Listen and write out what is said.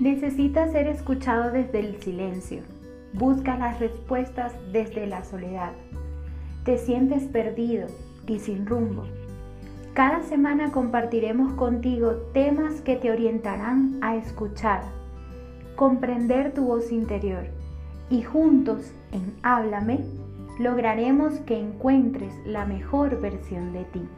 Necesitas ser escuchado desde el silencio. Busca las respuestas desde la soledad. Te sientes perdido y sin rumbo. Cada semana compartiremos contigo temas que te orientarán a escuchar, comprender tu voz interior y juntos en Háblame lograremos que encuentres la mejor versión de ti.